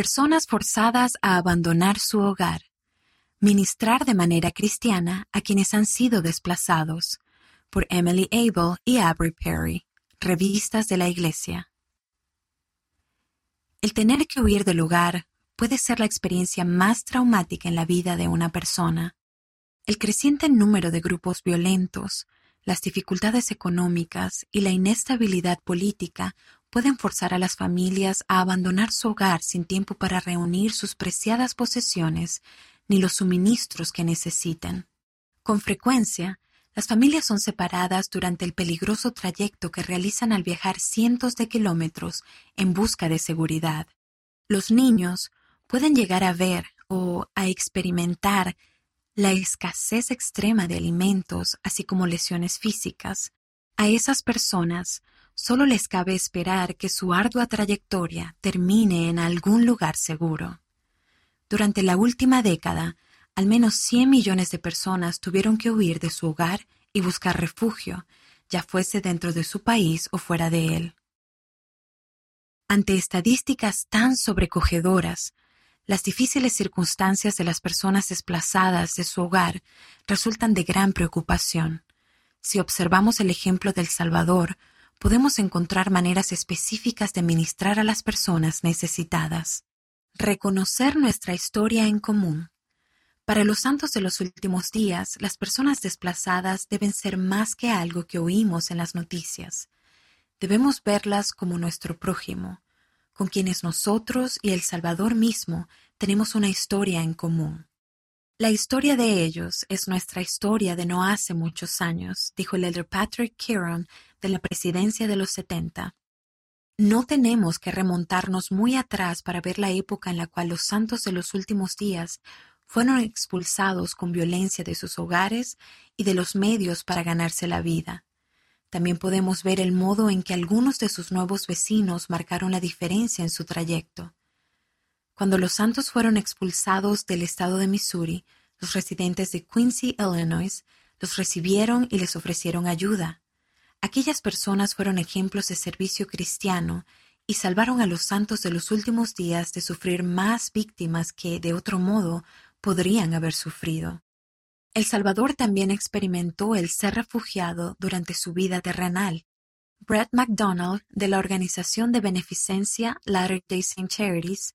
Personas forzadas a abandonar su hogar. Ministrar de manera cristiana a quienes han sido desplazados. Por Emily Abel y Aubrey Perry. Revistas de la Iglesia. El tener que huir del hogar puede ser la experiencia más traumática en la vida de una persona. El creciente número de grupos violentos, las dificultades económicas y la inestabilidad política pueden forzar a las familias a abandonar su hogar sin tiempo para reunir sus preciadas posesiones ni los suministros que necesiten. Con frecuencia, las familias son separadas durante el peligroso trayecto que realizan al viajar cientos de kilómetros en busca de seguridad. Los niños pueden llegar a ver o a experimentar la escasez extrema de alimentos, así como lesiones físicas. A esas personas solo les cabe esperar que su ardua trayectoria termine en algún lugar seguro. Durante la última década, al menos 100 millones de personas tuvieron que huir de su hogar y buscar refugio, ya fuese dentro de su país o fuera de él. Ante estadísticas tan sobrecogedoras, las difíciles circunstancias de las personas desplazadas de su hogar resultan de gran preocupación. Si observamos el ejemplo del Salvador, podemos encontrar maneras específicas de ministrar a las personas necesitadas. Reconocer nuestra historia en común. Para los santos de los últimos días, las personas desplazadas deben ser más que algo que oímos en las noticias. Debemos verlas como nuestro prójimo, con quienes nosotros y el Salvador mismo tenemos una historia en común. La historia de ellos es nuestra historia de no hace muchos años, dijo el elder Patrick Kieran de la presidencia de los 70. No tenemos que remontarnos muy atrás para ver la época en la cual los santos de los últimos días fueron expulsados con violencia de sus hogares y de los medios para ganarse la vida. También podemos ver el modo en que algunos de sus nuevos vecinos marcaron la diferencia en su trayecto. Cuando los santos fueron expulsados del estado de Missouri, los residentes de Quincy, Illinois, los recibieron y les ofrecieron ayuda. Aquellas personas fueron ejemplos de servicio cristiano y salvaron a los santos de los últimos días de sufrir más víctimas que, de otro modo, podrían haber sufrido. El Salvador también experimentó el ser refugiado durante su vida terrenal. Brett MacDonald, de la organización de beneficencia Latter-day Saint Charities,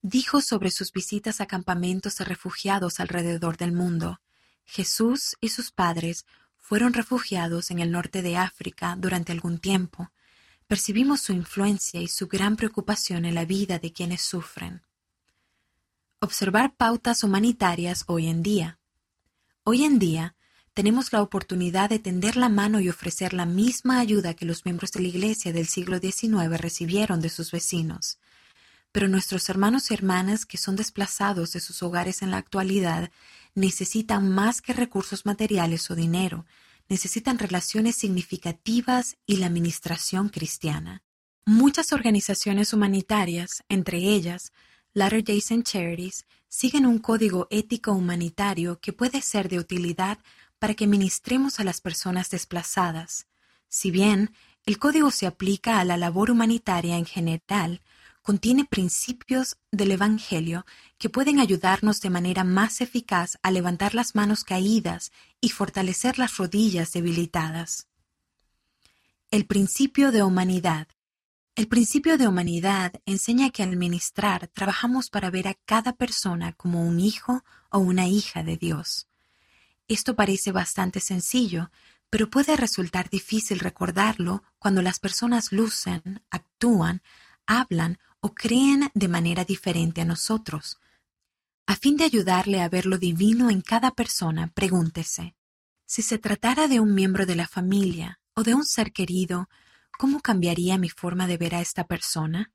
dijo sobre sus visitas a campamentos de refugiados alrededor del mundo. Jesús y sus padres fueron refugiados en el norte de África durante algún tiempo. Percibimos su influencia y su gran preocupación en la vida de quienes sufren. Observar pautas humanitarias hoy en día. Hoy en día, tenemos la oportunidad de tender la mano y ofrecer la misma ayuda que los miembros de la Iglesia del siglo XIX recibieron de sus vecinos. Pero nuestros hermanos y hermanas que son desplazados de sus hogares en la actualidad necesitan más que recursos materiales o dinero, necesitan relaciones significativas y la administración cristiana. Muchas organizaciones humanitarias, entre ellas Latter-day Saint Charities, siguen un código ético humanitario que puede ser de utilidad para que ministremos a las personas desplazadas. Si bien el código se aplica a la labor humanitaria en general, contiene principios del Evangelio que pueden ayudarnos de manera más eficaz a levantar las manos caídas y fortalecer las rodillas debilitadas. El principio de humanidad. El principio de humanidad enseña que al ministrar trabajamos para ver a cada persona como un hijo o una hija de Dios. Esto parece bastante sencillo, pero puede resultar difícil recordarlo cuando las personas lucen, actúan, hablan o creen de manera diferente a nosotros. A fin de ayudarle a ver lo divino en cada persona, pregúntese, si se tratara de un miembro de la familia o de un ser querido, ¿cómo cambiaría mi forma de ver a esta persona?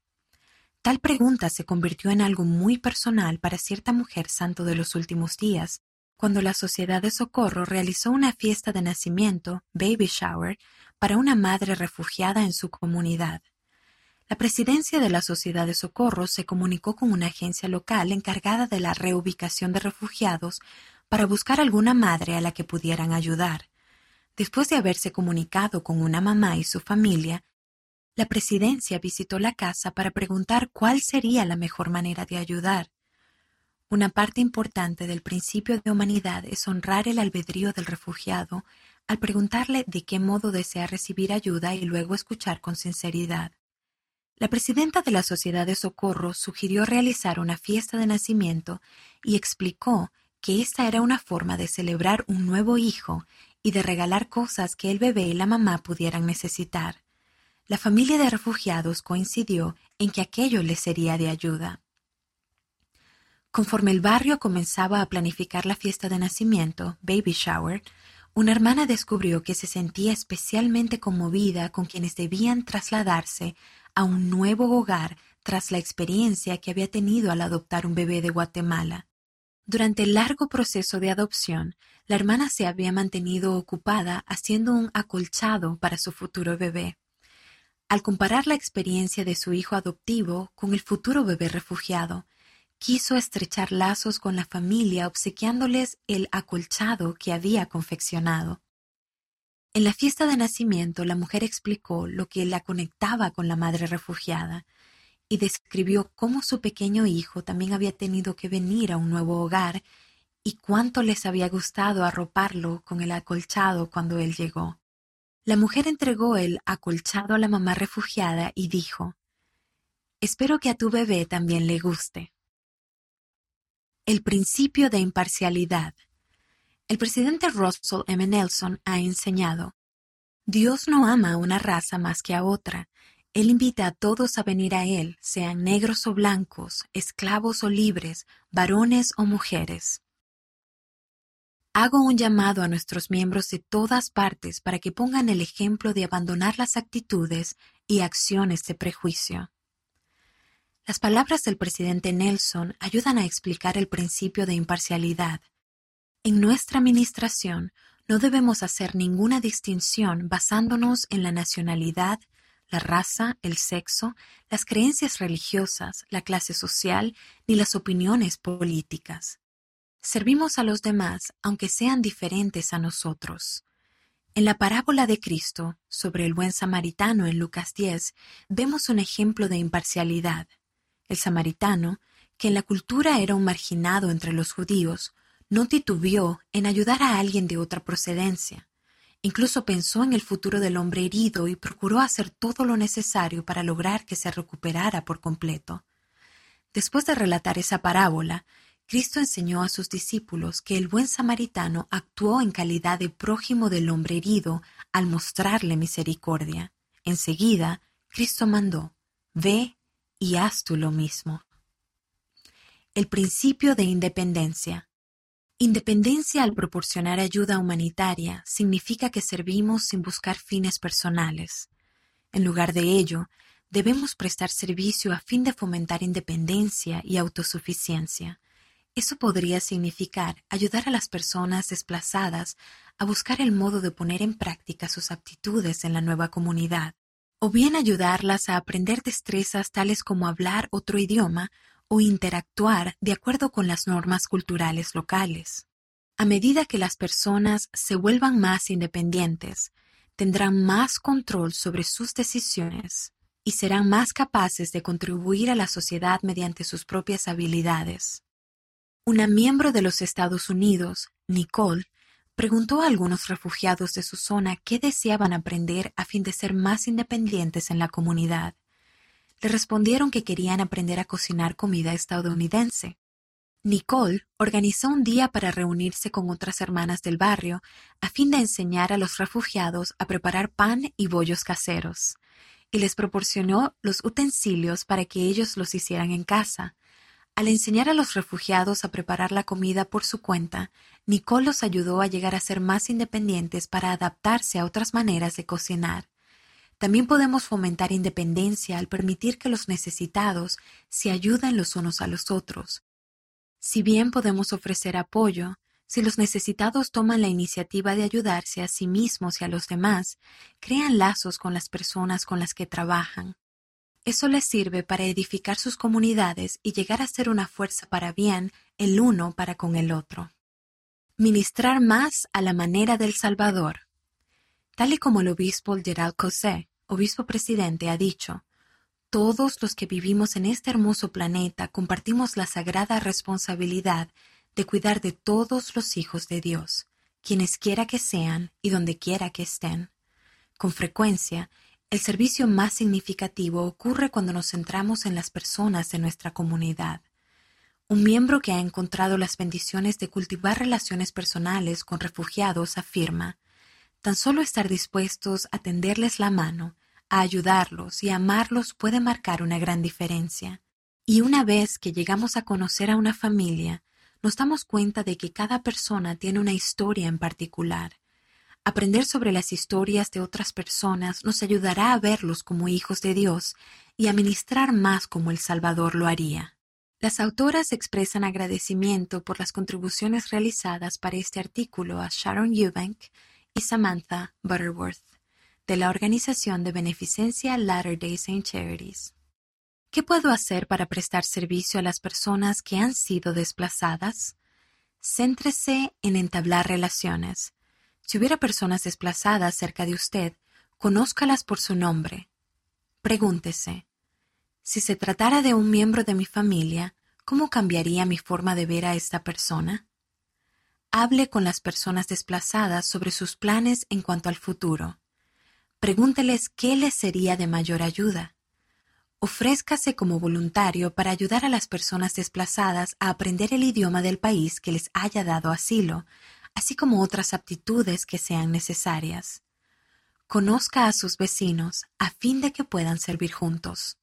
Tal pregunta se convirtió en algo muy personal para cierta mujer santo de los últimos días, cuando la Sociedad de Socorro realizó una fiesta de nacimiento, baby shower, para una madre refugiada en su comunidad. La presidencia de la Sociedad de Socorro se comunicó con una agencia local encargada de la reubicación de refugiados para buscar alguna madre a la que pudieran ayudar. Después de haberse comunicado con una mamá y su familia, La presidencia visitó la casa para preguntar cuál sería la mejor manera de ayudar. Una parte importante del principio de humanidad es honrar el albedrío del refugiado al preguntarle de qué modo desea recibir ayuda y luego escuchar con sinceridad. La presidenta de la Sociedad de Socorro sugirió realizar una fiesta de nacimiento y explicó que esta era una forma de celebrar un nuevo hijo y de regalar cosas que el bebé y la mamá pudieran necesitar. La familia de refugiados coincidió en que aquello les sería de ayuda. Conforme el barrio comenzaba a planificar la fiesta de nacimiento, baby shower, una hermana descubrió que se sentía especialmente conmovida con quienes debían trasladarse a un nuevo hogar tras la experiencia que había tenido al adoptar un bebé de Guatemala. Durante el largo proceso de adopción, la hermana se había mantenido ocupada haciendo un acolchado para su futuro bebé. Al comparar la experiencia de su hijo adoptivo con el futuro bebé refugiado, quiso estrechar lazos con la familia obsequiándoles el acolchado que había confeccionado. En la fiesta de nacimiento la mujer explicó lo que la conectaba con la madre refugiada y describió cómo su pequeño hijo también había tenido que venir a un nuevo hogar y cuánto les había gustado arroparlo con el acolchado cuando él llegó. La mujer entregó el acolchado a la mamá refugiada y dijo, Espero que a tu bebé también le guste. El principio de imparcialidad. El presidente Russell M. Nelson ha enseñado, Dios no ama a una raza más que a otra. Él invita a todos a venir a Él, sean negros o blancos, esclavos o libres, varones o mujeres. Hago un llamado a nuestros miembros de todas partes para que pongan el ejemplo de abandonar las actitudes y acciones de prejuicio. Las palabras del presidente Nelson ayudan a explicar el principio de imparcialidad. En nuestra administración no debemos hacer ninguna distinción basándonos en la nacionalidad, la raza, el sexo, las creencias religiosas, la clase social ni las opiniones políticas. Servimos a los demás aunque sean diferentes a nosotros. En la parábola de Cristo sobre el buen samaritano en Lucas 10 vemos un ejemplo de imparcialidad. El samaritano, que en la cultura era un marginado entre los judíos, no titubeó en ayudar a alguien de otra procedencia. Incluso pensó en el futuro del hombre herido y procuró hacer todo lo necesario para lograr que se recuperara por completo. Después de relatar esa parábola, Cristo enseñó a sus discípulos que el buen samaritano actuó en calidad de prójimo del hombre herido al mostrarle misericordia. Enseguida, Cristo mandó, Ve y haz tú lo mismo. El principio de independencia. Independencia al proporcionar ayuda humanitaria significa que servimos sin buscar fines personales. En lugar de ello, debemos prestar servicio a fin de fomentar independencia y autosuficiencia. Eso podría significar ayudar a las personas desplazadas a buscar el modo de poner en práctica sus aptitudes en la nueva comunidad o bien ayudarlas a aprender destrezas tales como hablar otro idioma o interactuar de acuerdo con las normas culturales locales. A medida que las personas se vuelvan más independientes, tendrán más control sobre sus decisiones y serán más capaces de contribuir a la sociedad mediante sus propias habilidades. Una miembro de los Estados Unidos, Nicole, preguntó a algunos refugiados de su zona qué deseaban aprender a fin de ser más independientes en la comunidad. Le respondieron que querían aprender a cocinar comida estadounidense. Nicole organizó un día para reunirse con otras hermanas del barrio a fin de enseñar a los refugiados a preparar pan y bollos caseros, y les proporcionó los utensilios para que ellos los hicieran en casa, al enseñar a los refugiados a preparar la comida por su cuenta, Nicole los ayudó a llegar a ser más independientes para adaptarse a otras maneras de cocinar. También podemos fomentar independencia al permitir que los necesitados se ayuden los unos a los otros. Si bien podemos ofrecer apoyo, si los necesitados toman la iniciativa de ayudarse a sí mismos y a los demás, crean lazos con las personas con las que trabajan. Eso les sirve para edificar sus comunidades y llegar a ser una fuerza para bien el uno para con el otro. Ministrar más a la manera del Salvador. Tal y como el obispo Gerald Cosé, obispo presidente, ha dicho, todos los que vivimos en este hermoso planeta compartimos la sagrada responsabilidad de cuidar de todos los hijos de Dios, quienes quiera que sean y donde quiera que estén. Con frecuencia, el servicio más significativo ocurre cuando nos centramos en las personas de nuestra comunidad. Un miembro que ha encontrado las bendiciones de cultivar relaciones personales con refugiados afirma, tan solo estar dispuestos a tenderles la mano, a ayudarlos y a amarlos puede marcar una gran diferencia. Y una vez que llegamos a conocer a una familia, nos damos cuenta de que cada persona tiene una historia en particular. Aprender sobre las historias de otras personas nos ayudará a verlos como hijos de Dios y a ministrar más como el Salvador lo haría. Las autoras expresan agradecimiento por las contribuciones realizadas para este artículo a Sharon Eubank Samantha Butterworth, de la organización de beneficencia Latter-day Saint Charities. ¿Qué puedo hacer para prestar servicio a las personas que han sido desplazadas? Céntrese en entablar relaciones. Si hubiera personas desplazadas cerca de usted, conózcalas por su nombre. Pregúntese, si se tratara de un miembro de mi familia, ¿cómo cambiaría mi forma de ver a esta persona? Hable con las personas desplazadas sobre sus planes en cuanto al futuro. Pregúnteles qué les sería de mayor ayuda. Ofrézcase como voluntario para ayudar a las personas desplazadas a aprender el idioma del país que les haya dado asilo, así como otras aptitudes que sean necesarias. Conozca a sus vecinos a fin de que puedan servir juntos.